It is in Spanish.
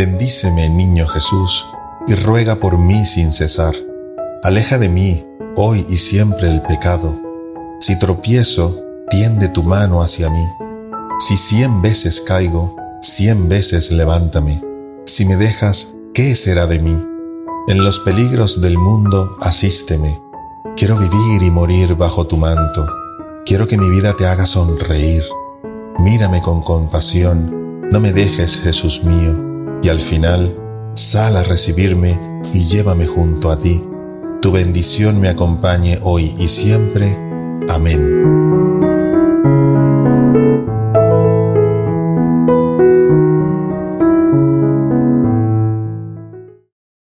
Bendíceme, niño Jesús, y ruega por mí sin cesar. Aleja de mí, hoy y siempre, el pecado. Si tropiezo, tiende tu mano hacia mí. Si cien veces caigo, cien veces levántame. Si me dejas, ¿qué será de mí? En los peligros del mundo, asísteme. Quiero vivir y morir bajo tu manto. Quiero que mi vida te haga sonreír. Mírame con compasión, no me dejes, Jesús mío, y al final, sal a recibirme y llévame junto a ti. Tu bendición me acompañe hoy y siempre. Amén.